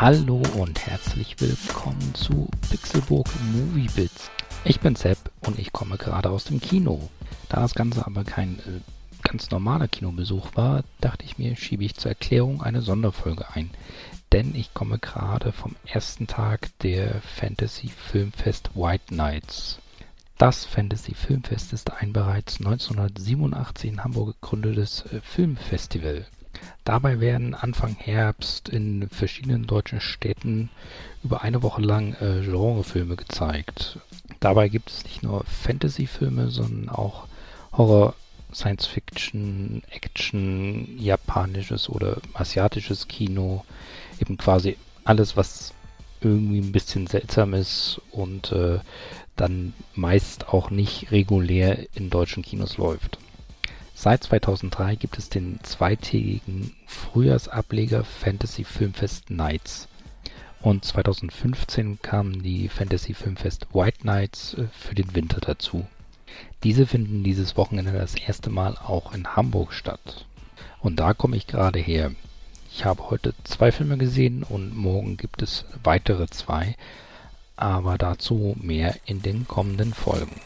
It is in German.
Hallo und herzlich willkommen zu Pixelburg Movie Bits. Ich bin Sepp und ich komme gerade aus dem Kino. Da das Ganze aber kein äh, ganz normaler Kinobesuch war, dachte ich mir, schiebe ich zur Erklärung eine Sonderfolge ein. Denn ich komme gerade vom ersten Tag der Fantasy Filmfest White Nights. Das Fantasy Filmfest ist ein bereits 1987 in Hamburg gegründetes äh, Filmfestival. Dabei werden Anfang Herbst in verschiedenen deutschen Städten über eine Woche lang äh, Genrefilme gezeigt. Dabei gibt es nicht nur Fantasy-Filme, sondern auch Horror, Science Fiction, Action, japanisches oder asiatisches Kino. Eben quasi alles, was irgendwie ein bisschen seltsam ist und äh, dann meist auch nicht regulär in deutschen Kinos läuft. Seit 2003 gibt es den zweitägigen Frühjahrsableger Fantasy Filmfest Nights. Und 2015 kamen die Fantasy Filmfest White Nights äh, für den Winter dazu. Diese finden dieses Wochenende das erste Mal auch in Hamburg statt. Und da komme ich gerade her. Ich habe heute zwei Filme gesehen und morgen gibt es weitere zwei, aber dazu mehr in den kommenden Folgen.